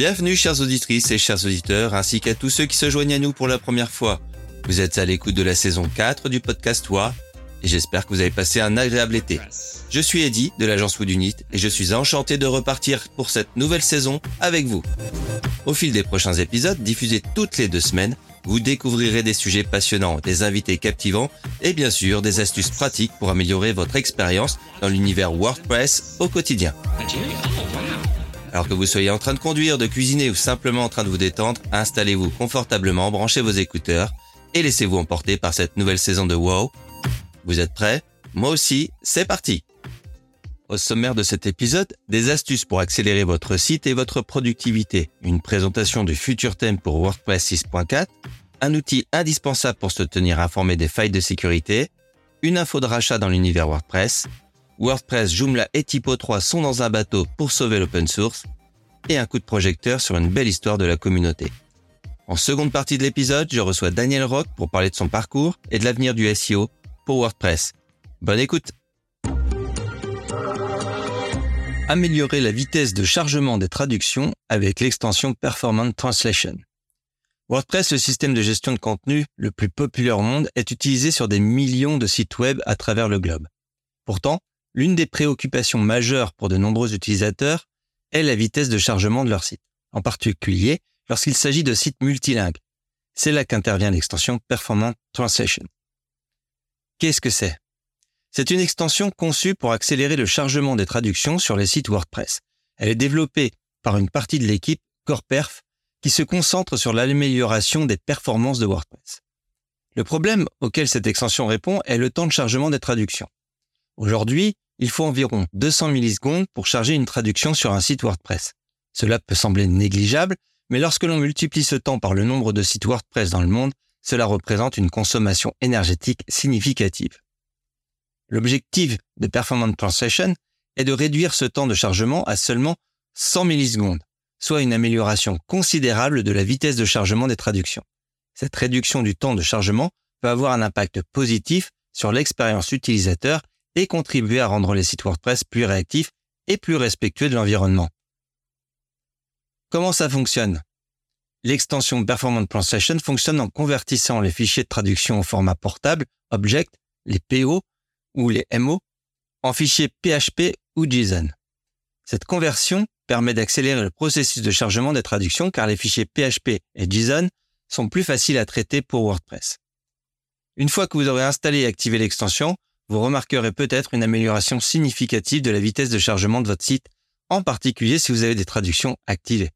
Bienvenue chères auditrices et chers auditeurs, ainsi qu'à tous ceux qui se joignent à nous pour la première fois. Vous êtes à l'écoute de la saison 4 du podcast WA et j'espère que vous avez passé un agréable été. Je suis Eddy de l'agence Wood Unit et je suis enchanté de repartir pour cette nouvelle saison avec vous. Au fil des prochains épisodes, diffusés toutes les deux semaines, vous découvrirez des sujets passionnants, des invités captivants et bien sûr des astuces pratiques pour améliorer votre expérience dans l'univers WordPress au quotidien. Alors que vous soyez en train de conduire, de cuisiner ou simplement en train de vous détendre, installez-vous confortablement, branchez vos écouteurs et laissez-vous emporter par cette nouvelle saison de WoW. Vous êtes prêts? Moi aussi, c'est parti. Au sommaire de cet épisode, des astuces pour accélérer votre site et votre productivité, une présentation du futur thème pour WordPress 6.4, un outil indispensable pour se tenir informé des failles de sécurité, une info de rachat dans l'univers WordPress, WordPress, Joomla et Typo 3 sont dans un bateau pour sauver l'open source, et un coup de projecteur sur une belle histoire de la communauté. En seconde partie de l'épisode, je reçois Daniel Rock pour parler de son parcours et de l'avenir du SEO pour WordPress. Bonne écoute Améliorer la vitesse de chargement des traductions avec l'extension Performant Translation. WordPress, le système de gestion de contenu le plus populaire au monde, est utilisé sur des millions de sites web à travers le globe. Pourtant, l'une des préoccupations majeures pour de nombreux utilisateurs est la vitesse de chargement de leur site, en particulier lorsqu'il s'agit de sites multilingues. C'est là qu'intervient l'extension Performant Translation. Qu'est-ce que c'est? C'est une extension conçue pour accélérer le chargement des traductions sur les sites WordPress. Elle est développée par une partie de l'équipe CorePerf qui se concentre sur l'amélioration des performances de WordPress. Le problème auquel cette extension répond est le temps de chargement des traductions. Aujourd'hui, il faut environ 200 millisecondes pour charger une traduction sur un site WordPress. Cela peut sembler négligeable, mais lorsque l'on multiplie ce temps par le nombre de sites WordPress dans le monde, cela représente une consommation énergétique significative. L'objectif de Performance Translation est de réduire ce temps de chargement à seulement 100 millisecondes, soit une amélioration considérable de la vitesse de chargement des traductions. Cette réduction du temps de chargement peut avoir un impact positif sur l'expérience utilisateur et contribuer à rendre les sites WordPress plus réactifs et plus respectueux de l'environnement. Comment ça fonctionne? L'extension Performance Translation fonctionne en convertissant les fichiers de traduction au format portable, Object, les PO ou les MO, en fichiers PHP ou JSON. Cette conversion permet d'accélérer le processus de chargement des traductions car les fichiers PHP et JSON sont plus faciles à traiter pour WordPress. Une fois que vous aurez installé et activé l'extension, vous remarquerez peut-être une amélioration significative de la vitesse de chargement de votre site, en particulier si vous avez des traductions activées.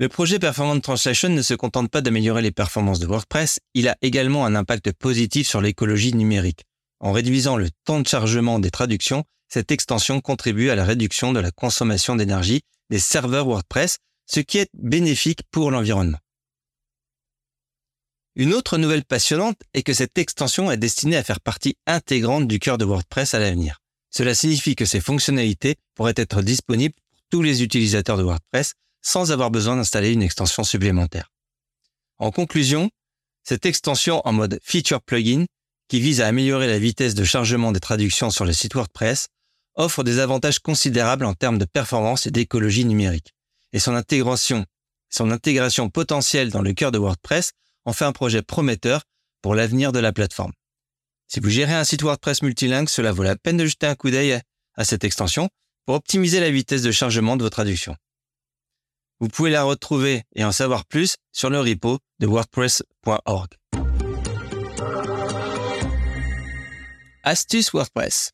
Le projet Performance Translation ne se contente pas d'améliorer les performances de WordPress, il a également un impact positif sur l'écologie numérique. En réduisant le temps de chargement des traductions, cette extension contribue à la réduction de la consommation d'énergie des serveurs WordPress, ce qui est bénéfique pour l'environnement. Une autre nouvelle passionnante est que cette extension est destinée à faire partie intégrante du cœur de WordPress à l'avenir. Cela signifie que ces fonctionnalités pourraient être disponibles pour tous les utilisateurs de WordPress sans avoir besoin d'installer une extension supplémentaire. En conclusion, cette extension en mode Feature Plugin, qui vise à améliorer la vitesse de chargement des traductions sur le site WordPress, offre des avantages considérables en termes de performance et d'écologie numérique. Et son intégration, son intégration potentielle dans le cœur de WordPress en fait un projet prometteur pour l'avenir de la plateforme. Si vous gérez un site WordPress multilingue, cela vaut la peine de jeter un coup d'œil à cette extension pour optimiser la vitesse de chargement de vos traductions. Vous pouvez la retrouver et en savoir plus sur le repo de wordpress.org. Astuce WordPress.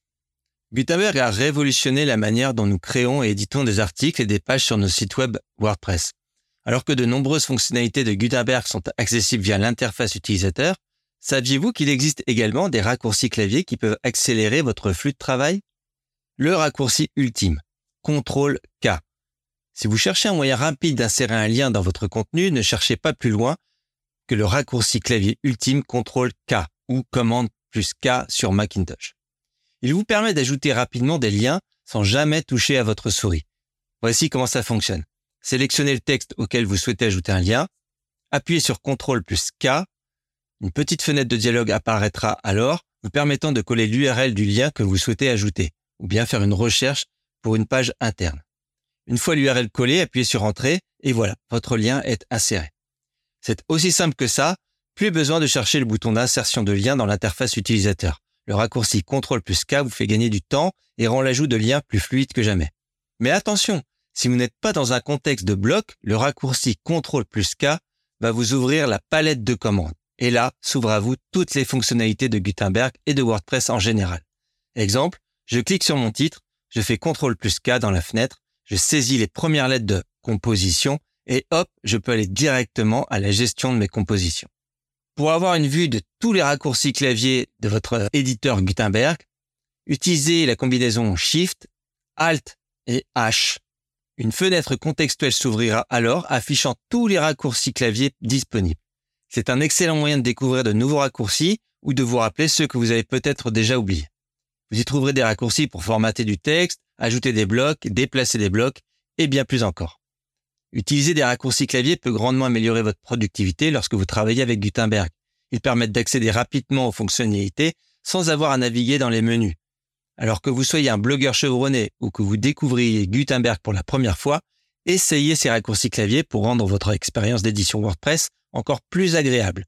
Gutenberg a révolutionné la manière dont nous créons et éditons des articles et des pages sur nos sites web WordPress. Alors que de nombreuses fonctionnalités de Gutenberg sont accessibles via l'interface utilisateur, saviez-vous qu'il existe également des raccourcis clavier qui peuvent accélérer votre flux de travail? Le raccourci ultime, CTRL K. Si vous cherchez un moyen rapide d'insérer un lien dans votre contenu, ne cherchez pas plus loin que le raccourci clavier ultime CTRL K ou commande plus K sur Macintosh. Il vous permet d'ajouter rapidement des liens sans jamais toucher à votre souris. Voici comment ça fonctionne. Sélectionnez le texte auquel vous souhaitez ajouter un lien, appuyez sur CTRL plus K, une petite fenêtre de dialogue apparaîtra alors, vous permettant de coller l'URL du lien que vous souhaitez ajouter, ou bien faire une recherche pour une page interne. Une fois l'URL collée, appuyez sur Entrée et voilà, votre lien est inséré. C'est aussi simple que ça, plus besoin de chercher le bouton d'insertion de lien dans l'interface utilisateur. Le raccourci CTRL plus K vous fait gagner du temps et rend l'ajout de liens plus fluide que jamais. Mais attention, si vous n'êtes pas dans un contexte de bloc, le raccourci CTRL plus K va vous ouvrir la palette de commandes. Et là, s'ouvrent à vous toutes les fonctionnalités de Gutenberg et de WordPress en général. Exemple, je clique sur mon titre, je fais CTRL plus K dans la fenêtre, je saisis les premières lettres de composition et hop, je peux aller directement à la gestion de mes compositions. Pour avoir une vue de tous les raccourcis clavier de votre éditeur Gutenberg, utilisez la combinaison Shift, Alt et H. Une fenêtre contextuelle s'ouvrira alors affichant tous les raccourcis clavier disponibles. C'est un excellent moyen de découvrir de nouveaux raccourcis ou de vous rappeler ceux que vous avez peut-être déjà oubliés. Vous y trouverez des raccourcis pour formater du texte, ajouter des blocs, déplacer des blocs et bien plus encore. Utiliser des raccourcis clavier peut grandement améliorer votre productivité lorsque vous travaillez avec Gutenberg. Ils permettent d'accéder rapidement aux fonctionnalités sans avoir à naviguer dans les menus. Alors que vous soyez un blogueur chevronné ou que vous découvriez Gutenberg pour la première fois, essayez ces raccourcis clavier pour rendre votre expérience d'édition WordPress encore plus agréable.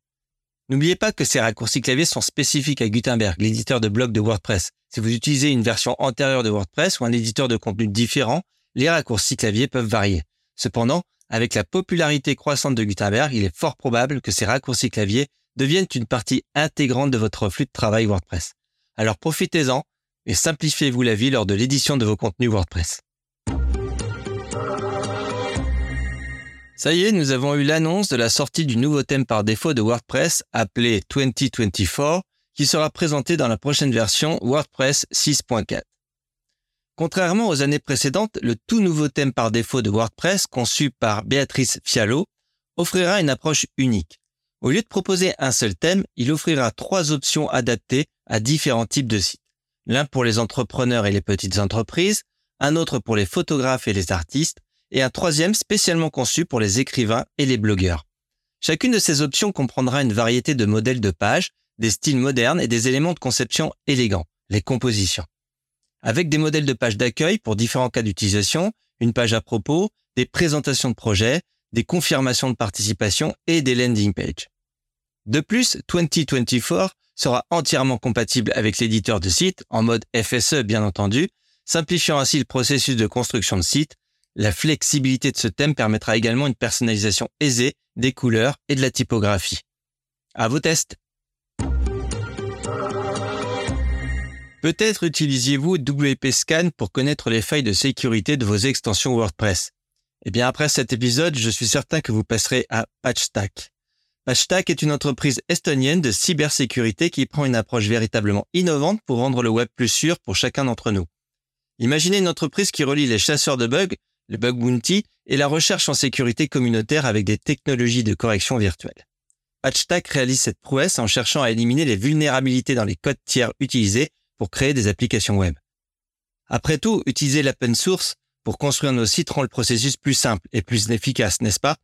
N'oubliez pas que ces raccourcis clavier sont spécifiques à Gutenberg, l'éditeur de blog de WordPress. Si vous utilisez une version antérieure de WordPress ou un éditeur de contenu différent, les raccourcis clavier peuvent varier. Cependant, avec la popularité croissante de Gutenberg, il est fort probable que ces raccourcis clavier deviennent une partie intégrante de votre flux de travail WordPress. Alors profitez-en et simplifiez-vous la vie lors de l'édition de vos contenus WordPress. Ça y est, nous avons eu l'annonce de la sortie du nouveau thème par défaut de WordPress appelé 2024 qui sera présenté dans la prochaine version WordPress 6.4. Contrairement aux années précédentes, le tout nouveau thème par défaut de WordPress conçu par Béatrice Fialo offrira une approche unique. Au lieu de proposer un seul thème, il offrira trois options adaptées à différents types de sites. L'un pour les entrepreneurs et les petites entreprises, un autre pour les photographes et les artistes, et un troisième spécialement conçu pour les écrivains et les blogueurs. Chacune de ces options comprendra une variété de modèles de pages, des styles modernes et des éléments de conception élégants, les compositions. Avec des modèles de pages d'accueil pour différents cas d'utilisation, une page à propos, des présentations de projets, des confirmations de participation et des landing pages. De plus, 2024 sera entièrement compatible avec l'éditeur de site en mode FSE bien entendu, simplifiant ainsi le processus de construction de site la flexibilité de ce thème permettra également une personnalisation aisée des couleurs et de la typographie. À vos tests. Peut-être utilisiez-vous WP Scan pour connaître les failles de sécurité de vos extensions WordPress. Eh bien, après cet épisode, je suis certain que vous passerez à PatchStack. PatchStack est une entreprise estonienne de cybersécurité qui prend une approche véritablement innovante pour rendre le web plus sûr pour chacun d'entre nous. Imaginez une entreprise qui relie les chasseurs de bugs le bug bounty et la recherche en sécurité communautaire avec des technologies de correction virtuelle. PatchTac réalise cette prouesse en cherchant à éliminer les vulnérabilités dans les codes tiers utilisés pour créer des applications web. Après tout, utiliser l'open source pour construire nos sites rend le processus plus simple et plus efficace, n'est-ce pas?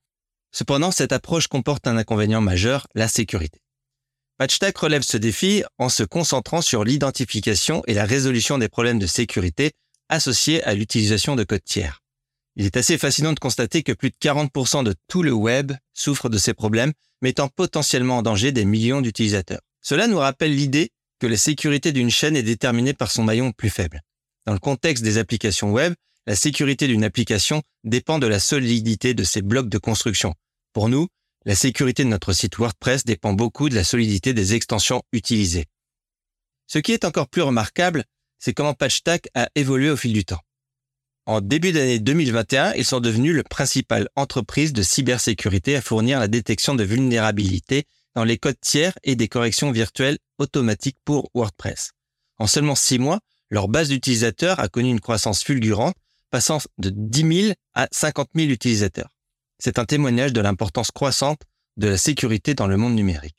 Cependant, cette approche comporte un inconvénient majeur, la sécurité. PatchTac relève ce défi en se concentrant sur l'identification et la résolution des problèmes de sécurité associés à l'utilisation de codes tiers. Il est assez fascinant de constater que plus de 40% de tout le web souffre de ces problèmes, mettant potentiellement en danger des millions d'utilisateurs. Cela nous rappelle l'idée que la sécurité d'une chaîne est déterminée par son maillon plus faible. Dans le contexte des applications web, la sécurité d'une application dépend de la solidité de ses blocs de construction. Pour nous, la sécurité de notre site WordPress dépend beaucoup de la solidité des extensions utilisées. Ce qui est encore plus remarquable, c'est comment PatchTac a évolué au fil du temps. En début d'année 2021, ils sont devenus le principal entreprise de cybersécurité à fournir la détection de vulnérabilités dans les codes tiers et des corrections virtuelles automatiques pour WordPress. En seulement six mois, leur base d'utilisateurs a connu une croissance fulgurante, passant de 10 000 à 50 000 utilisateurs. C'est un témoignage de l'importance croissante de la sécurité dans le monde numérique.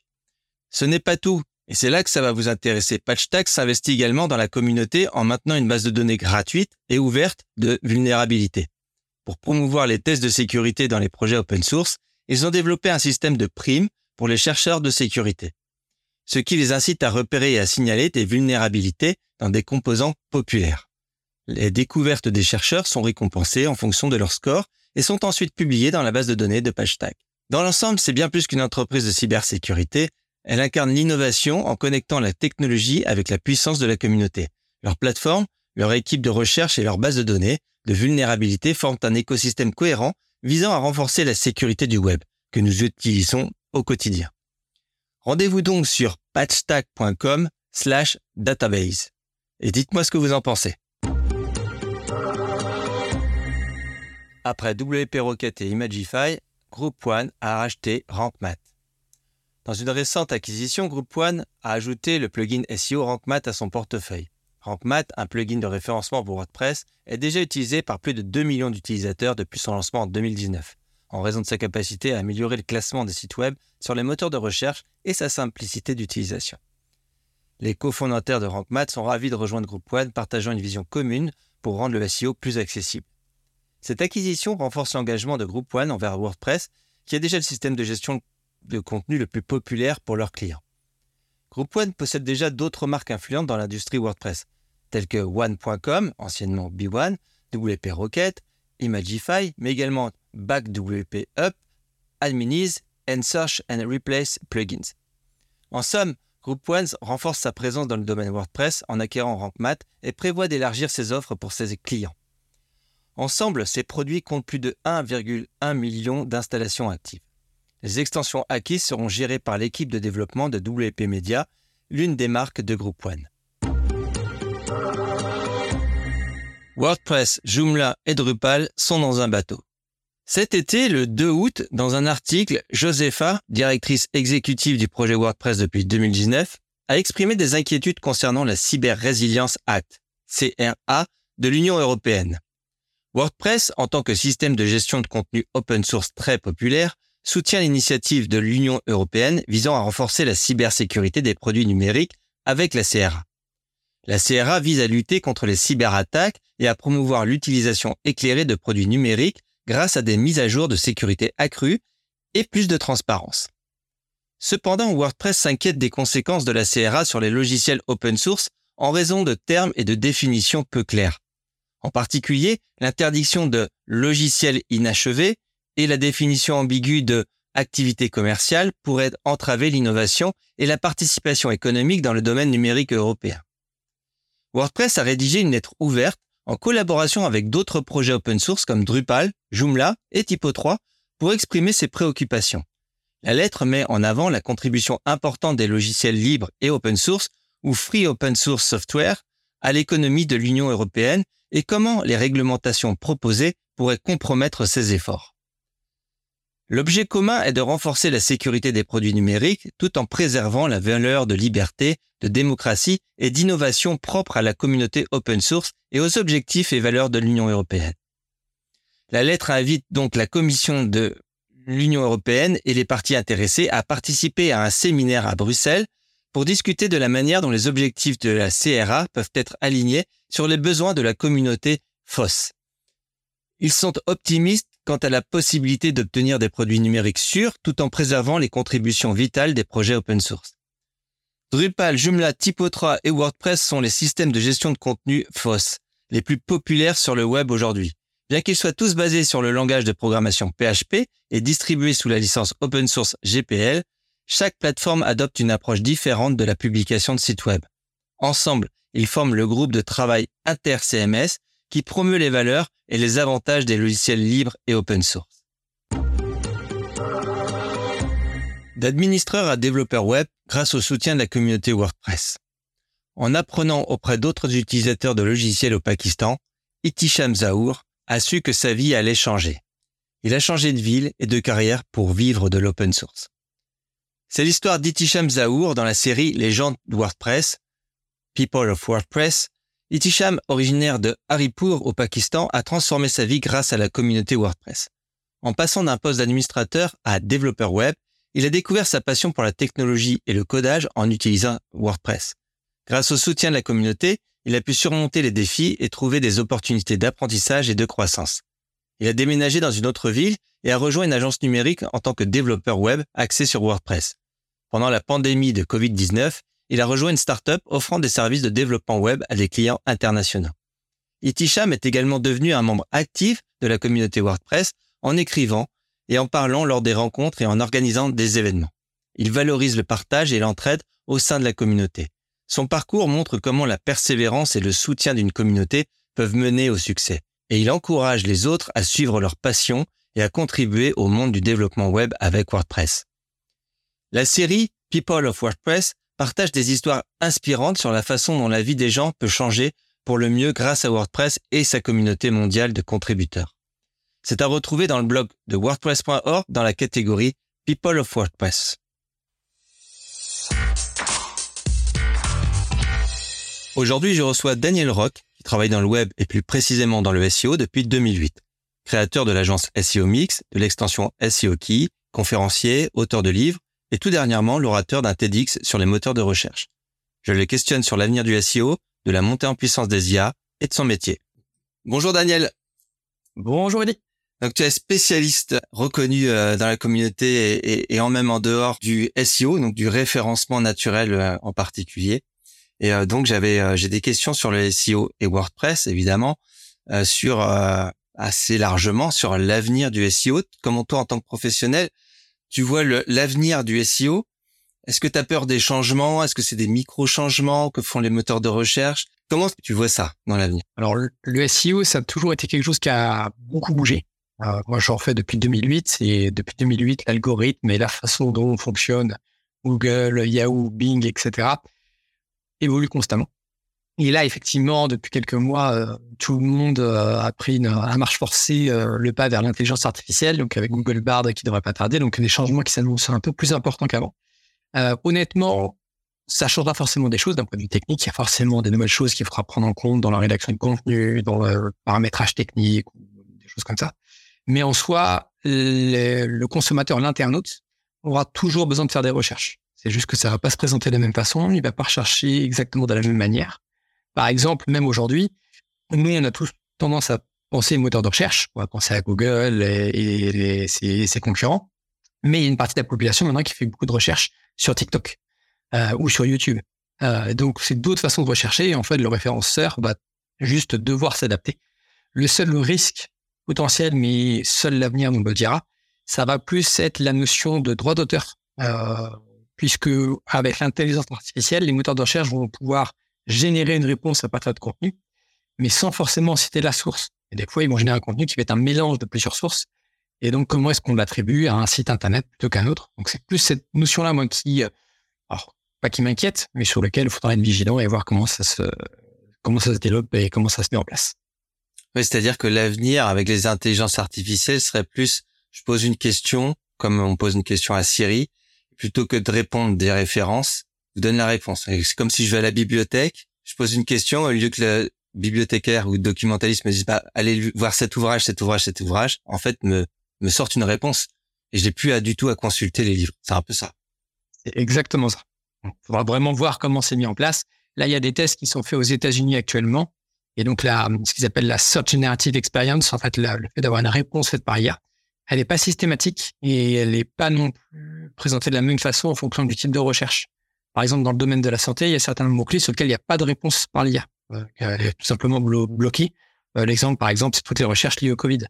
Ce n'est pas tout. Et c'est là que ça va vous intéresser. PatchTax s'investit également dans la communauté en maintenant une base de données gratuite et ouverte de vulnérabilité. Pour promouvoir les tests de sécurité dans les projets open source, ils ont développé un système de primes pour les chercheurs de sécurité, ce qui les incite à repérer et à signaler des vulnérabilités dans des composants populaires. Les découvertes des chercheurs sont récompensées en fonction de leur score et sont ensuite publiées dans la base de données de PageTag. Dans l'ensemble, c'est bien plus qu'une entreprise de cybersécurité, elle incarne l'innovation en connectant la technologie avec la puissance de la communauté. Leur plateforme, leur équipe de recherche et leur base de données de vulnérabilité forment un écosystème cohérent visant à renforcer la sécurité du web que nous utilisons au quotidien. Rendez-vous donc sur patchstack.com slash database et dites-moi ce que vous en pensez. Après WP Rocket et Imagify, Group One a racheté RankMath. Dans une récente acquisition, Group One a ajouté le plugin SEO RankMath à son portefeuille. RankMath, un plugin de référencement pour WordPress, est déjà utilisé par plus de 2 millions d'utilisateurs depuis son lancement en 2019, en raison de sa capacité à améliorer le classement des sites web sur les moteurs de recherche et sa simplicité d'utilisation. Les cofondateurs de RankMath sont ravis de rejoindre Group One, partageant une vision commune pour rendre le SEO plus accessible. Cette acquisition renforce l'engagement de Group One envers WordPress, qui est déjà le système de gestion de contenu le plus populaire pour leurs clients. Group One possède déjà d'autres marques influentes dans l'industrie WordPress, telles que One.com, anciennement B1, WP Rocket, Imagify, mais également BackWP Up, Adminize and Search and Replace Plugins. En somme, Group One renforce sa présence dans le domaine WordPress en acquérant RankMath et prévoit d'élargir ses offres pour ses clients. Ensemble, ces produits comptent plus de 1,1 million d'installations actives. Les extensions acquises seront gérées par l'équipe de développement de WP Media, l'une des marques de Group One. WordPress, Joomla et Drupal sont dans un bateau. Cet été, le 2 août, dans un article, Josepha, directrice exécutive du projet WordPress depuis 2019, a exprimé des inquiétudes concernant la Cyber Resilience Act, CRA, de l'Union européenne. WordPress, en tant que système de gestion de contenu open source très populaire, soutient l'initiative de l'Union européenne visant à renforcer la cybersécurité des produits numériques avec la CRA. La CRA vise à lutter contre les cyberattaques et à promouvoir l'utilisation éclairée de produits numériques grâce à des mises à jour de sécurité accrues et plus de transparence. Cependant, WordPress s'inquiète des conséquences de la CRA sur les logiciels open source en raison de termes et de définitions peu clairs. En particulier, l'interdiction de logiciels inachevés et la définition ambiguë de activité commerciale pourraient entraver l'innovation et la participation économique dans le domaine numérique européen. WordPress a rédigé une lettre ouverte en collaboration avec d'autres projets open source comme Drupal, Joomla et Typo3 pour exprimer ses préoccupations. La lettre met en avant la contribution importante des logiciels libres et open source ou free open source software à l'économie de l'Union européenne et comment les réglementations proposées pourraient compromettre ces efforts. L'objet commun est de renforcer la sécurité des produits numériques tout en préservant la valeur de liberté, de démocratie et d'innovation propre à la communauté open source et aux objectifs et valeurs de l'Union européenne. La lettre invite donc la Commission de l'Union européenne et les parties intéressées à participer à un séminaire à Bruxelles pour discuter de la manière dont les objectifs de la CRA peuvent être alignés sur les besoins de la communauté FOSS. Ils sont optimistes quant à la possibilité d'obtenir des produits numériques sûrs tout en préservant les contributions vitales des projets open source. Drupal, Joomla, Typo3 et WordPress sont les systèmes de gestion de contenu FOSS, les plus populaires sur le web aujourd'hui. Bien qu'ils soient tous basés sur le langage de programmation PHP et distribués sous la licence open source GPL, chaque plateforme adopte une approche différente de la publication de sites web. Ensemble, ils forment le groupe de travail inter-CMS qui promeut les valeurs et les avantages des logiciels libres et open source. D'administreur à développeur web grâce au soutien de la communauté WordPress. En apprenant auprès d'autres utilisateurs de logiciels au Pakistan, Itisham Zahour a su que sa vie allait changer. Il a changé de ville et de carrière pour vivre de l'open source. C'est l'histoire d'Itisham Zahour dans la série Légendes WordPress, People of WordPress, Itisham, originaire de Haripur au Pakistan, a transformé sa vie grâce à la communauté WordPress. En passant d'un poste d'administrateur à développeur web, il a découvert sa passion pour la technologie et le codage en utilisant WordPress. Grâce au soutien de la communauté, il a pu surmonter les défis et trouver des opportunités d'apprentissage et de croissance. Il a déménagé dans une autre ville et a rejoint une agence numérique en tant que développeur web axé sur WordPress. Pendant la pandémie de Covid-19, il a rejoint une start-up offrant des services de développement web à des clients internationaux. Itisham est également devenu un membre actif de la communauté WordPress en écrivant et en parlant lors des rencontres et en organisant des événements. Il valorise le partage et l'entraide au sein de la communauté. Son parcours montre comment la persévérance et le soutien d'une communauté peuvent mener au succès. Et il encourage les autres à suivre leur passion et à contribuer au monde du développement web avec WordPress. La série People of WordPress partage des histoires inspirantes sur la façon dont la vie des gens peut changer pour le mieux grâce à WordPress et sa communauté mondiale de contributeurs. C'est à retrouver dans le blog de WordPress.org dans la catégorie People of WordPress. Aujourd'hui, je reçois Daniel Rock, qui travaille dans le web et plus précisément dans le SEO depuis 2008. Créateur de l'agence SEO Mix, de l'extension SEO Key, conférencier, auteur de livres et tout dernièrement l'orateur d'un TEDx sur les moteurs de recherche. Je le questionne sur l'avenir du SEO, de la montée en puissance des IA et de son métier. Bonjour Daniel. Bonjour Eddie. Donc tu es spécialiste reconnu euh, dans la communauté et, en même en dehors du SEO, donc du référencement naturel euh, en particulier. Et euh, donc j'avais j'ai des questions sur le SEO et WordPress évidemment, sur assez largement sur l'avenir du SEO. Comment toi en tant que professionnel, tu vois l'avenir du SEO Est-ce que tu as peur des changements? Est-ce que c'est des micro-changements? Que font les moteurs de recherche? Comment tu vois ça dans l'avenir? Alors le SEO, ça a toujours été quelque chose qui a beaucoup bougé. Euh, moi, j'en fais depuis 2008 et depuis 2008, l'algorithme et la façon dont fonctionne Google, Yahoo, Bing, etc. évolue constamment. Et là, effectivement, depuis quelques mois, euh, tout le monde euh, a pris une, à marche forcée le pas vers l'intelligence artificielle, donc avec Google Bard qui devrait pas tarder, donc des changements qui s'annoncent un peu plus importants qu'avant. honnêtement, ça changera forcément des choses d'un point de vue technique. Il y a forcément des nouvelles choses qu'il faudra prendre en compte dans la rédaction de contenu, dans le paramétrage technique, des choses comme ça. Mais en soi, le, consommateur, l'internaute, aura toujours besoin de faire des recherches. C'est juste que ça va pas se présenter de la même façon, il va pas rechercher exactement de la même manière. Par exemple, même aujourd'hui, nous, on a tous tendance à penser moteur de recherche, on va penser à Google et, ses, concurrents, mais il y a une partie de la population maintenant qui fait beaucoup de recherches sur TikTok euh, ou sur YouTube. Euh, donc, c'est d'autres façons de rechercher et en fait, le référenceur va juste devoir s'adapter. Le seul risque potentiel, mais seul l'avenir nous le dira. Ça va plus être la notion de droit d'auteur, euh, puisque avec l'intelligence artificielle, les moteurs de recherche vont pouvoir générer une réponse à partir de contenu, mais sans forcément citer la source. Et des fois, ils vont générer un contenu qui va être un mélange de plusieurs sources. Et donc, comment est-ce qu'on l'attribue à un site internet plutôt qu'à un autre? Donc, c'est plus cette notion-là, moi, qui, euh, alors, pas qui m'inquiète, mais sur lequel il faudra être vigilant et voir comment ça se, comment ça se développe et comment ça se met en place. Oui, c'est-à-dire que l'avenir avec les intelligences artificielles serait plus, je pose une question, comme on pose une question à Siri, plutôt que de répondre des références, vous donne la réponse. C'est comme si je vais à la bibliothèque, je pose une question, au lieu que le bibliothécaire ou le documentaliste me dise pas, allez voir cet ouvrage, cet ouvrage, cet ouvrage, en fait, me, me sorte une réponse. Et je n'ai plus à, du tout à consulter les livres. C'est un peu ça. C'est exactement ça. Il faudra vraiment voir comment c'est mis en place. Là, il y a des tests qui sont faits aux États-Unis actuellement et donc, là, ce qu'ils appellent la Search Generative Experience, en fait, le fait d'avoir une réponse faite par IA, elle n'est pas systématique et elle n'est pas non plus présentée de la même façon en fonction du type de recherche. Par exemple, dans le domaine de la santé, il y a certains mots-clés sur lesquels il n'y a pas de réponse par l'IA. Euh, elle est tout simplement bloquée. Euh, l'exemple, par exemple, c'est toutes les recherches liées au Covid,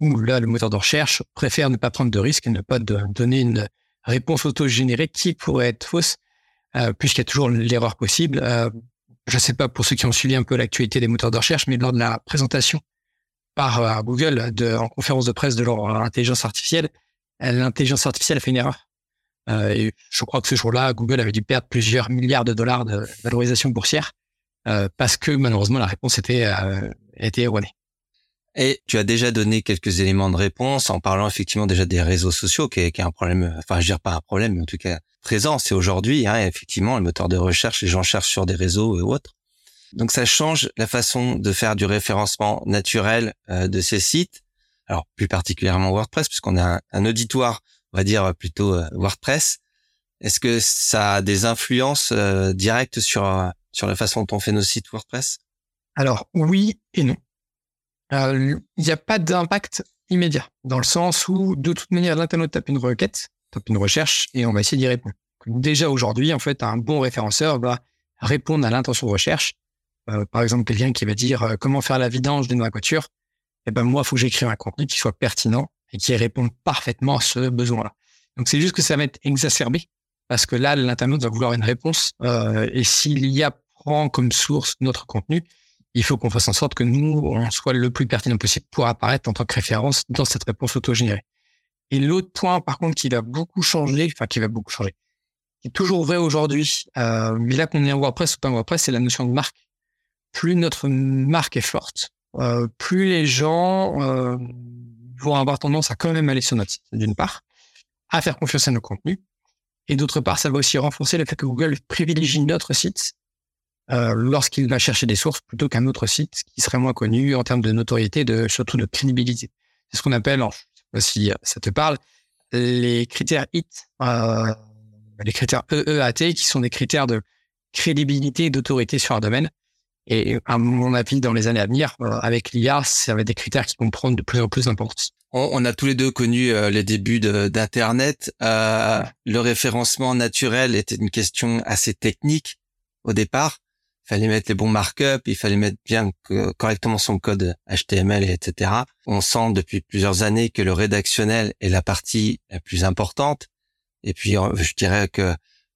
où là, le moteur de recherche préfère ne pas prendre de risques et ne pas donner une réponse auto-générée qui pourrait être fausse, euh, puisqu'il y a toujours l'erreur possible je ne sais pas pour ceux qui ont suivi un peu l'actualité des moteurs de recherche, mais lors de la présentation par euh, Google en conférence de presse de leur intelligence artificielle, l'intelligence artificielle a fait une erreur. Euh, je crois que ce jour-là, Google avait dû perdre plusieurs milliards de dollars de valorisation boursière euh, parce que malheureusement la réponse était, euh, était erronée. Et tu as déjà donné quelques éléments de réponse en parlant effectivement déjà des réseaux sociaux, qui est, qui est un problème, enfin je dire pas un problème, mais en tout cas présent. C'est aujourd'hui, hein, effectivement, le moteur de recherche, les gens cherchent sur des réseaux et autres. Donc ça change la façon de faire du référencement naturel euh, de ces sites. Alors plus particulièrement WordPress, puisqu'on a un, auditoire, on va dire plutôt euh, WordPress. Est-ce que ça a des influences euh, directes sur sur la façon dont on fait nos sites WordPress? Alors oui et non. Il n'y a pas d'impact immédiat, dans le sens où de toute manière l'internaute tape une requête, tape une recherche et on va essayer d'y répondre. Déjà aujourd'hui, en fait, un bon référenceur va répondre à l'intention de recherche Euh, par exemple, quelqu'un qui va dire euh, comment faire la vidange d'une voiture, eh ben moi, il faut que j'écrive un contenu qui soit pertinent et qui réponde parfaitement à ce besoin-là. Donc c'est juste que ça va être exacerbé parce que là, l'internaute va vouloir une réponse euh, et s'il y a prend comme source notre contenu, il faut qu'on fasse en sorte que nous, on soit le plus pertinent possible pour apparaître en tant que référence dans cette réponse autogénérée. Et l'autre point, par contre, qui va beaucoup changer, enfin qui va beaucoup changer, qui est toujours vrai aujourd'hui, euh, mais là qu'on est en WordPress ou pas en WordPress, c'est la notion de marque. Plus notre marque est forte, euh, plus les gens euh, vont avoir tendance à quand même aller sur notre site, d'une part, à faire confiance à nos contenus, et d'autre part, ça va aussi renforcer le fait que Google privilégie notre site euh, lorsqu'il va chercher des sources plutôt qu'un autre site qui serait moins connu en termes de notoriété, de surtout de crédibilité. C'est ce qu'on appelle, je sais pas si ça te parle, les critères HIT, euh, les critères EEAT, qui sont des critères de crédibilité et d'autorité sur un domaine. Et à mon avis, dans les années à venir, euh, avec l'IA, ça va être des critères qui vont prendre de plus en plus d'importance. On, a tous les deux connu euh, les débuts d'Internet. Euh, le référencement naturel était une question assez technique au départ il fallait mettre les bons markups, il fallait mettre bien correctement son code HTML, etc. On sent depuis plusieurs années que le rédactionnel est la partie la plus importante. Et puis, je dirais que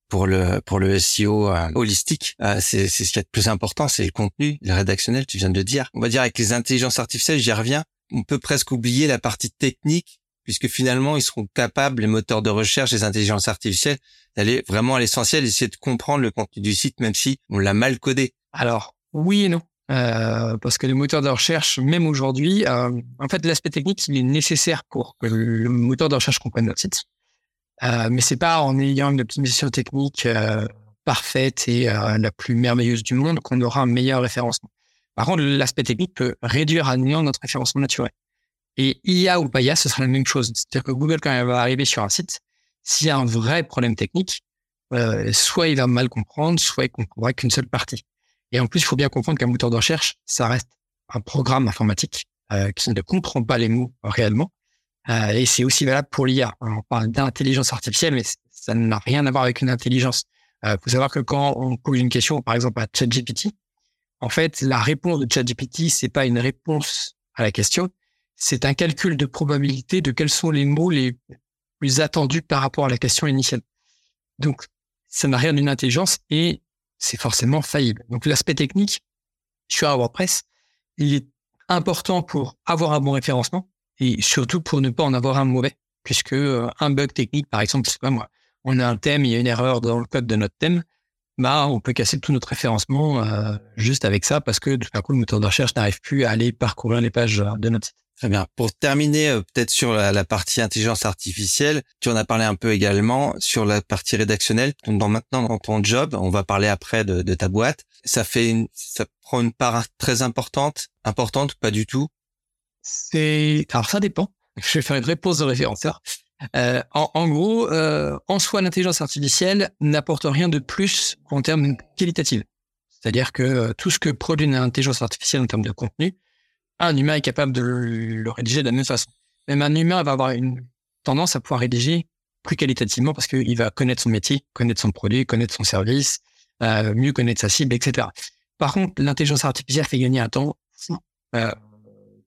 pour le pour le SEO euh, holistique, euh, c'est c'est ce qui est le plus important, c'est le contenu, le rédactionnel. Tu viens de le dire. On va dire avec les intelligences artificielles, j'y reviens. On peut presque oublier la partie technique puisque finalement, ils seront capables, les moteurs de recherche, les intelligences artificielles, d'aller vraiment à l'essentiel, essayer de comprendre le contenu du site, même si on l'a mal codé. Alors, oui et non. Euh, parce que les moteurs de recherche, même aujourd'hui, euh, en fait, l'aspect technique, il est nécessaire pour que le moteur de recherche comprenne notre site. Euh, mais c'est pas en ayant une optimisation technique euh, parfaite et euh, la plus merveilleuse du monde qu'on aura un meilleur référencement. Par contre, l'aspect technique peut réduire à néant notre référencement naturel. Et IA ou pas IA, ce sera la même chose. C'est-à-dire que Google, quand il va arriver sur un site, s'il y a un vrai problème technique, euh, soit il va mal comprendre, soit il comprendra qu'une seule partie. Et en plus, il faut bien comprendre qu'un moteur de recherche, ça reste un programme informatique euh, qui ne comprend pas les mots réellement. Euh, et c'est aussi valable pour l'IA. On parle d'intelligence artificielle, mais ça n'a rien à voir avec une intelligence. Il euh, faut savoir que quand on pose une question, par exemple à ChatGPT, en fait, la réponse de ChatGPT, c'est pas une réponse à la question, c'est un calcul de probabilité de quels sont les mots les plus attendus par rapport à la question initiale. Donc, ça n'a rien d'une intelligence et c'est forcément faillible. Donc, l'aspect technique sur WordPress, il est important pour avoir un bon référencement et surtout pour ne pas en avoir un mauvais, puisque euh, un bug technique, par exemple, c'est pas moi, on a un thème, il y a une erreur dans le code de notre thème, bah, on peut casser tout notre référencement euh, juste avec ça parce que tout d'un coup, le moteur de recherche n'arrive plus à aller parcourir les pages de notre site. Très bien. Pour terminer, euh, peut-être sur la, partie intelligence artificielle, tu en as parlé un peu également sur la partie rédactionnelle. Dans, maintenant, dans ton job, on va parler après de, de ta boîte. Ça fait, une, ça prend une part très importante, importante ou pas du tout C'est, alors ça dépend. Je vais faire une réponse de référenceur. Euh, en, en, gros, euh, en soi, l'intelligence artificielle n'apporte rien de plus qu'en termes qualitatifs. C'est-à-dire que euh, tout ce que produit une intelligence artificielle en termes de contenu, un humain est capable de le rédiger de la même façon. Même un humain va avoir une tendance à pouvoir rédiger plus qualitativement parce qu'il va connaître son métier, connaître son produit, connaître son service, mieux connaître sa cible, etc. Par contre, l'intelligence artificielle fait gagner un temps.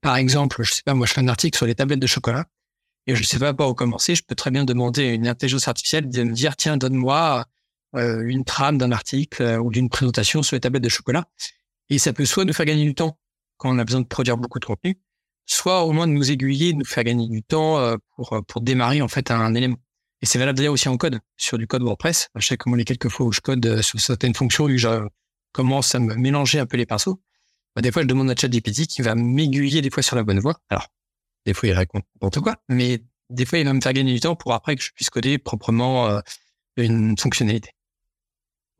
Par exemple, je sais pas, moi, je fais un article sur les tablettes de chocolat et je sais pas par où commencer. Je peux très bien demander à une intelligence artificielle de me dire, tiens, donne-moi euh, une trame d'un article euh, ou d'une présentation sur les tablettes de chocolat. Et ça peut soit nous faire gagner du temps quand on a besoin de produire beaucoup de contenu, soit au moins nous aiguiller, de nous faire gagner du temps euh, pour, pour démarrer en fait un élément. Et c'est valable d'ailleurs aussi en code, sur du code WordPress. Je sais comment les quelques fois où je code sur certaines fonctions, où je commence à me mélanger un peu les pinceaux, bah, des fois je demande à ChatGPT qui va m'aiguiller des fois sur la bonne voie. Alors, des fois il répond n'importe quoi, mais des fois il va me faire gagner du temps pour après que je puisse coder proprement une fonctionnalité.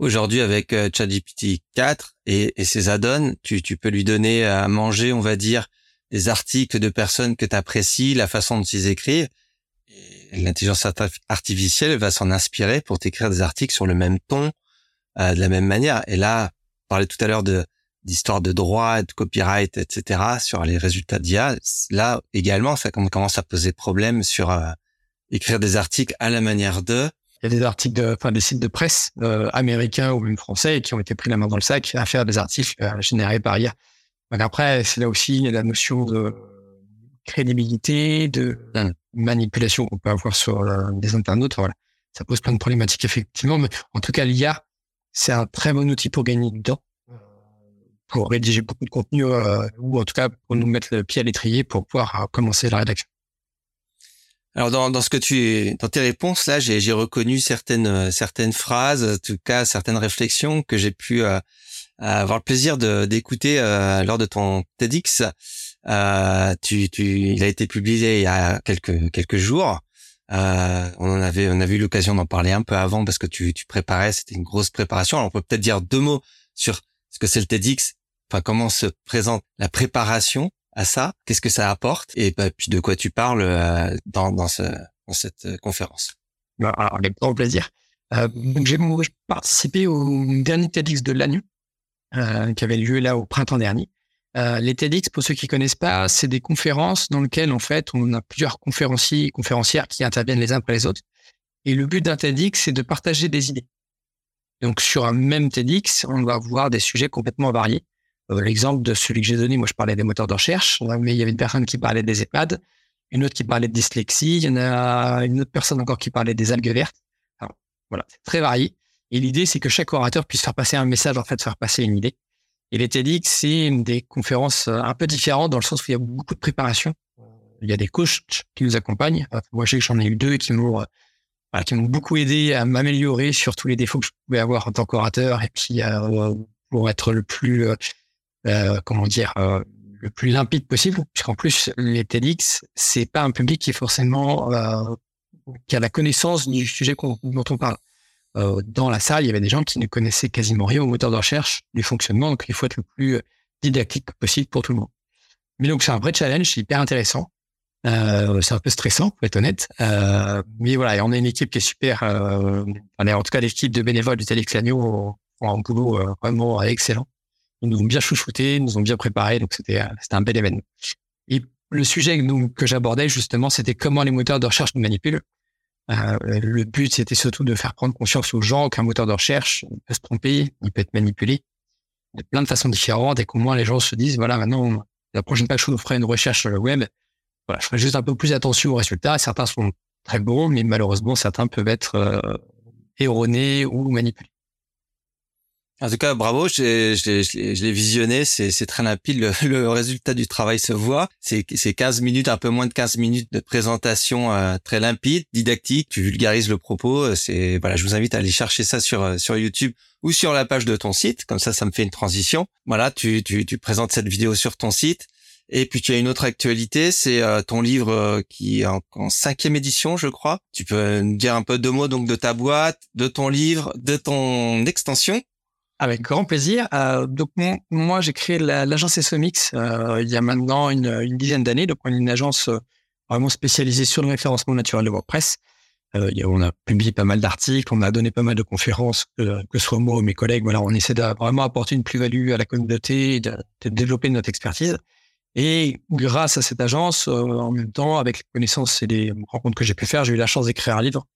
Aujourd'hui, avec euh, ChatGPT 4 et, et ses add-ons, tu, tu peux lui donner à manger, on va dire, des articles de personnes que tu apprécies, la façon dont ils écrivent. L'intelligence artificielle va s'en inspirer pour t'écrire des articles sur le même ton, euh, de la même manière. Et là, on parlait tout à l'heure de d'histoire de droit, de copyright, etc. sur les résultats d'IA. Là également, ça commence à poser problème sur euh, écrire des articles à la manière de il y a des articles, de, enfin des sites de presse euh, américains ou même français qui ont été pris la main dans le sac à faire des articles euh, générés par IA. Donc après, c'est là aussi la notion de crédibilité, de manipulation qu'on peut avoir sur des internautes. Voilà, ça pose plein de problématiques effectivement, mais en tout cas, l'IA, c'est un très bon outil pour gagner du temps, pour rédiger beaucoup de contenu ou en tout cas pour nous mettre le pied à l'étrier pour pouvoir commencer la rédaction. Alors dans, dans ce que tu dans tes réponses là, j'ai, j'ai reconnu certaines euh, certaines phrases, en tout cas certaines réflexions que j'ai pu euh, avoir le plaisir de, d'écouter euh, lors de ton TEDx. Euh, tu, tu, il a été publié il y a quelques quelques jours. Euh, on avait on avait eu l'occasion d'en parler un peu avant parce que tu, tu préparais, c'était une grosse préparation. Alors on peut peut-être dire deux mots sur ce que c'est le TEDx, enfin comment se présente la préparation à ça? Qu'est-ce que ça apporte? Et bah, puis de quoi tu parles euh, dans, dans, ce, dans cette euh, conférence? Bah, Alors, avec grand plaisir. Euh, j'ai participé au dernier TEDx de euh, qui avait lieu là au printemps dernier. Les TEDx, pour ceux qui connaissent pas, c'est des conférences dans lesquelles en fait on a plusieurs conférenciers et conférencières qui interviennent les uns après les autres. Et le but d'un TEDx, c'est de partager des idées. Donc sur un même TEDx, on va voir des sujets complètement variés. Euh, l'exemple de celui que j'ai donné, moi je parlais des moteurs de recherche, mais il y avait une personne qui parlait des EHPAD, une autre qui parlait de dyslexie, il y en a une autre personne encore qui parlait des algues vertes. Voilà, c'est très varié. Et l'idée, c'est que chaque orateur puisse faire passer un message, en fait, faire passer une idée. Et les TEDx, c'est des conférences euh, un peu différentes dans le sens où il y a beaucoup de préparation. Il y a des coachs qui nous accompagnent. Moi, je j'en ai eu deux qui m'ont euh, qui m'ont beaucoup aidé à m'améliorer sur tous les défauts que je pouvais avoir en tant qu'orateur et puis pour être le plus euh, comment dire, euh, le plus limpide possible, puisqu'en plus les TEDx, c'est pas un public qui est forcément euh, qui a la connaissance du sujet dont on parle. dans la salle, il y avait des gens qui ne connaissaient quasiment rien au moteur de recherche, du fonctionnement, donc il faut être le plus didactique possible pour tout le monde. Mais donc c'est un vrai challenge, hyper intéressant. Euh, c'est un peu stressant, pour être honnête. Euh, mais voilà, et on a une équipe qui est super. Euh, en tout cas, l'équipe de bénévoles du TEDx Lannion un boulot vraiment excellent. Nous ont bien chouchouté, nous ont bien préparé, donc c'était c'était un bel événement. Et le sujet que, j'abordais justement, c'était comment les moteurs de recherche nous manipulent. Euh, le but, c'était surtout de faire prendre conscience aux gens qu'un moteur de recherche peut se tromper, il peut être manipulé de plein de façons différentes et qu'au moins les gens se disent, voilà, maintenant, la prochaine fois que je ferai une recherche sur le web, voilà, je ferai juste un peu plus attention aux résultats. Certains sont très bons, mais malheureusement, certains peuvent être euh, erronés ou manipulés. En tout cas, bravo, je, l'ai visionné, c'est très limpide, le, le, résultat du travail se voit. C'est 15 minutes, un peu moins de 15 minutes de présentation euh, très limpide, didactique, tu vulgarises le propos. C'est voilà, je vous invite à aller chercher ça sur euh, sur YouTube ou sur la page de ton site, comme ça, ça me fait une transition. Voilà, tu, tu, tu présentes cette vidéo sur ton site. Et puis tu as une autre actualité, c'est euh, ton livre qui est en, en, cinquième édition, je crois. Tu peux nous dire un peu deux mots donc de ta boîte, de ton livre, de ton extension. Avec grand plaisir. Euh, donc moi, j'ai créé l'agence SOMix euh, il y a maintenant une, une dizaine d'années. Donc on est une agence euh, vraiment spécialisée sur le référencement naturel de WordPress. Euh, on a publié pas mal d'articles, on a donné pas mal de conférences, que, ce soit moi ou mes collègues. Voilà, on essaie de apporter une plus-value à la communauté, de, de, développer notre expertise. Et grâce à cette agence, euh, en même temps, avec les connaissances et les rencontres que j'ai pu faire, j'ai eu la chance d'écrire un livre,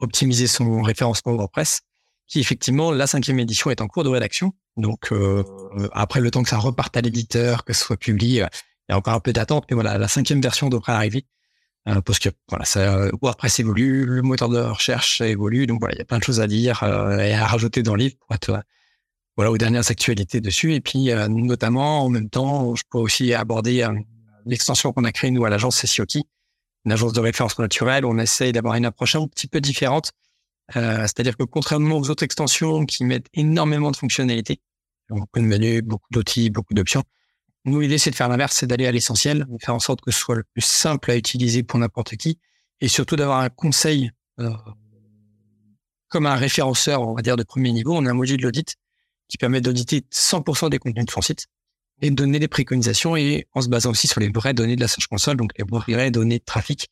optimiser son référencement WordPress qui effectivement, la cinquième édition est en cours de rédaction. Donc euh, après le temps que ça reparte à l'éditeur, que ce soit publié, euh, il y a encore un peu d'attente, mais voilà, la cinquième version devrait arriver. Euh, parce que voilà, ça, WordPress évolue, le moteur de recherche évolue, donc voilà, il y a plein de choses à dire et à rajouter dans le livre pour être voilà aux dernières actualités dessus. Et puis notamment en même temps, je peux aussi aborder l'extension qu'on a créée nous à l'agence CCOT, une agence de référence naturelle. On essaye d'avoir une approche un petit peu différente euh, c'est-à-dire que contrairement aux autres extensions qui mettent énormément de fonctionnalités, beaucoup de menus, beaucoup d'outils, beaucoup d'options, nous, l'idée, c'est de faire l'inverse, c'est d'aller à l'essentiel, de faire en sorte que ce soit le plus simple à utiliser pour n'importe qui, et surtout d'avoir un conseil euh, comme un référenceur, on va dire, de premier niveau. On a un module d'audit qui permet d'auditer 100% des contenus de son site et de donner des préconisations et en se basant aussi sur les vraies données de la Search Console, donc les vraies données de trafic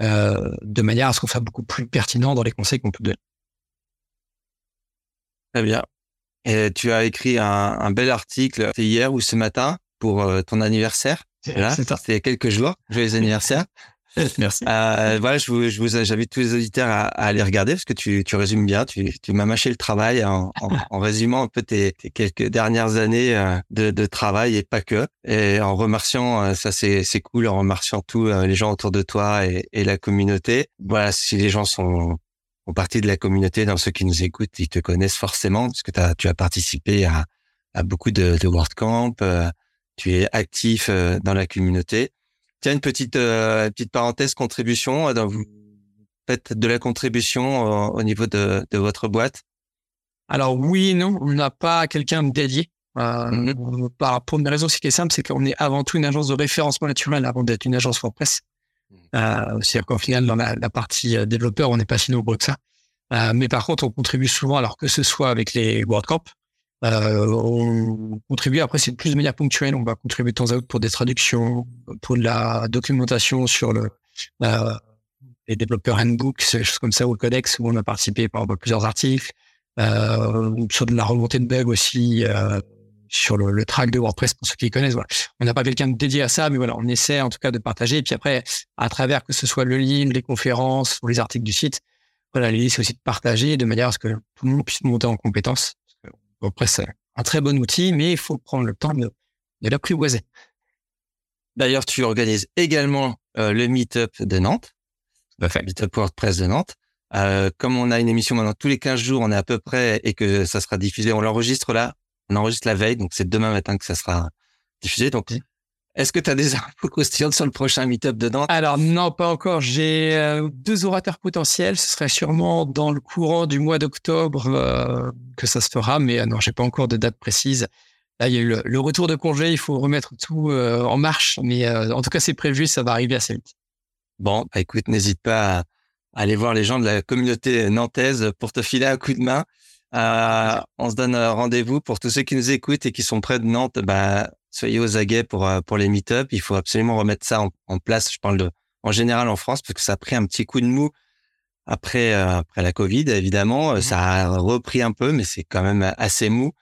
euh, de manière à ce qu'on soit beaucoup plus pertinent dans les conseils qu'on peut donner. Très bien. Et tu as écrit un, bel article hier ou ce matin pour euh, ton anniversaire. A quelques jours. Joyeux anniversaire. Merci. Euh, voilà, je vous, je vous j'invite tous les auditeurs à, à, aller regarder parce que tu, tu résumes bien. Tu, tu m'as mâché le travail en, en, en, résumant un peu tes, tes quelques dernières années euh, de, de, travail et pas que. Et en remerciant, euh, ça c'est, c'est cool, en remerciant tous euh, les gens autour de toi et, et la communauté. Voilà, si les gens sont font partie de la communauté, dans ceux qui nous écoutent, ils te connaissent forcément parce que as, tu as participé à, à beaucoup de, de WordCamp. tu es actif dans la communauté. Tiens, une petite euh, petite parenthèse contribution. Euh, vous faites de la contribution au, au niveau de, de, votre boîte? Alors oui, non, on n'a pas quelqu'un dédié. Euh, mmh. par, pour une raison qui est simple, c'est qu'on est avant tout une agence de référencement naturel avant d'être une agence WordPress. Mmh. Euh, C'est-à-dire qu'au final, dans la, la partie euh, développeur, on n'est pas si nombreux que ça. Euh, mais par contre, on contribue souvent, alors que ce soit avec les WordCamp, euh, on contribue, après c'est plus de manière ponctuelle, on va contribuer de temps à autre pour des traductions, pour de la documentation sur le, euh, les développeurs handbooks, des choses comme ça, ou le codex, où on a participé par plusieurs articles, euh, sur de la remontée de bugs aussi, euh, sur le, le, track de WordPress pour ceux qui connaissent. Voilà. On n'a pas quelqu'un dédié à ça, mais voilà, on essaie en tout cas de partager. Et puis après, à travers que ce soit le livre, les conférences ou les articles du site, voilà, l'idée c'est aussi de partager de manière à ce que tout le monde puisse monter en compétences après, c'est un très bon outil, mais il faut prendre le temps de, de l'apprivoiser. D'ailleurs, tu organises également euh, le Meetup de Nantes, Meetup WordPress de Nantes. Euh, comme on a une émission maintenant tous les 15 jours, on est à peu près, et que ça sera diffusé, on l'enregistre là, on enregistre la veille, donc c'est demain matin que ça sera diffusé. Donc, est-ce que tu as des infos croustillantes sur le prochain meet-up de Nantes? Alors non, pas encore. J'ai euh, deux orateurs potentiels. Ce serait sûrement dans le courant du mois d'octobre euh, que ça se fera, mais euh, non, j'ai pas encore de date précise. Là, il y a eu le, le retour de congé. Il faut remettre tout euh, en marche, mais en tout cas, c'est prévu. Ça va arriver assez vite. Bon, bah, écoute, n'hésite pas à aller voir les gens de la communauté nantaise pour te filer un coup de main. on se donne rendez-vous pour tous ceux qui nous écoutent et qui sont près de Nantes. Bah, soyez aux aguets pour euh, pour les meet-up. Il faut absolument remettre ça en, en, place. Je parle de en général en France parce que ça a pris un petit coup de mou après euh, après la Covid. Évidemment, mmh. ça a repris un peu, mais c'est quand même assez mou.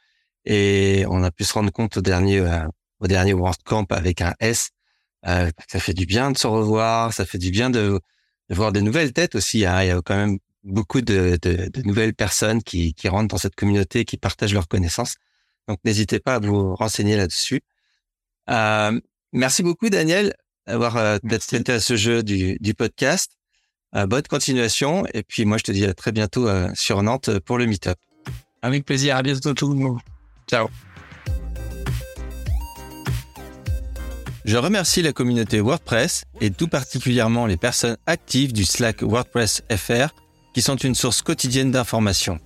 Et on a pu se rendre compte au dernier euh, au dernier World Camp avec un S. Euh, ça fait du bien de se revoir. Ça fait du bien de, de voir des nouvelles têtes aussi. Hein. Il y a quand même beaucoup de, de, de nouvelles personnes qui, qui rentrent dans cette communauté, qui partagent leurs connaissances. Donc n'hésitez pas à vous renseigner là-dessus. Euh, merci beaucoup, Daniel, d'avoir euh, d'être à ce jeu du, du podcast. Euh, bonne continuation. Et puis, moi, je te dis à très bientôt euh, sur Nantes pour le meet-up. Avec plaisir. À bientôt tout le monde. Ciao. Je remercie la communauté WordPress et tout particulièrement les personnes actives du Slack WordPress FR qui sont une source quotidienne d'informations.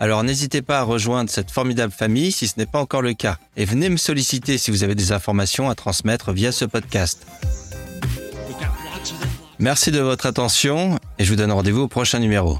Alors n'hésitez pas à rejoindre cette formidable famille si ce n'est pas encore le cas. Et venez me solliciter si vous avez des informations à transmettre via ce podcast. Merci de votre attention et je vous donne rendez-vous au prochain numéro.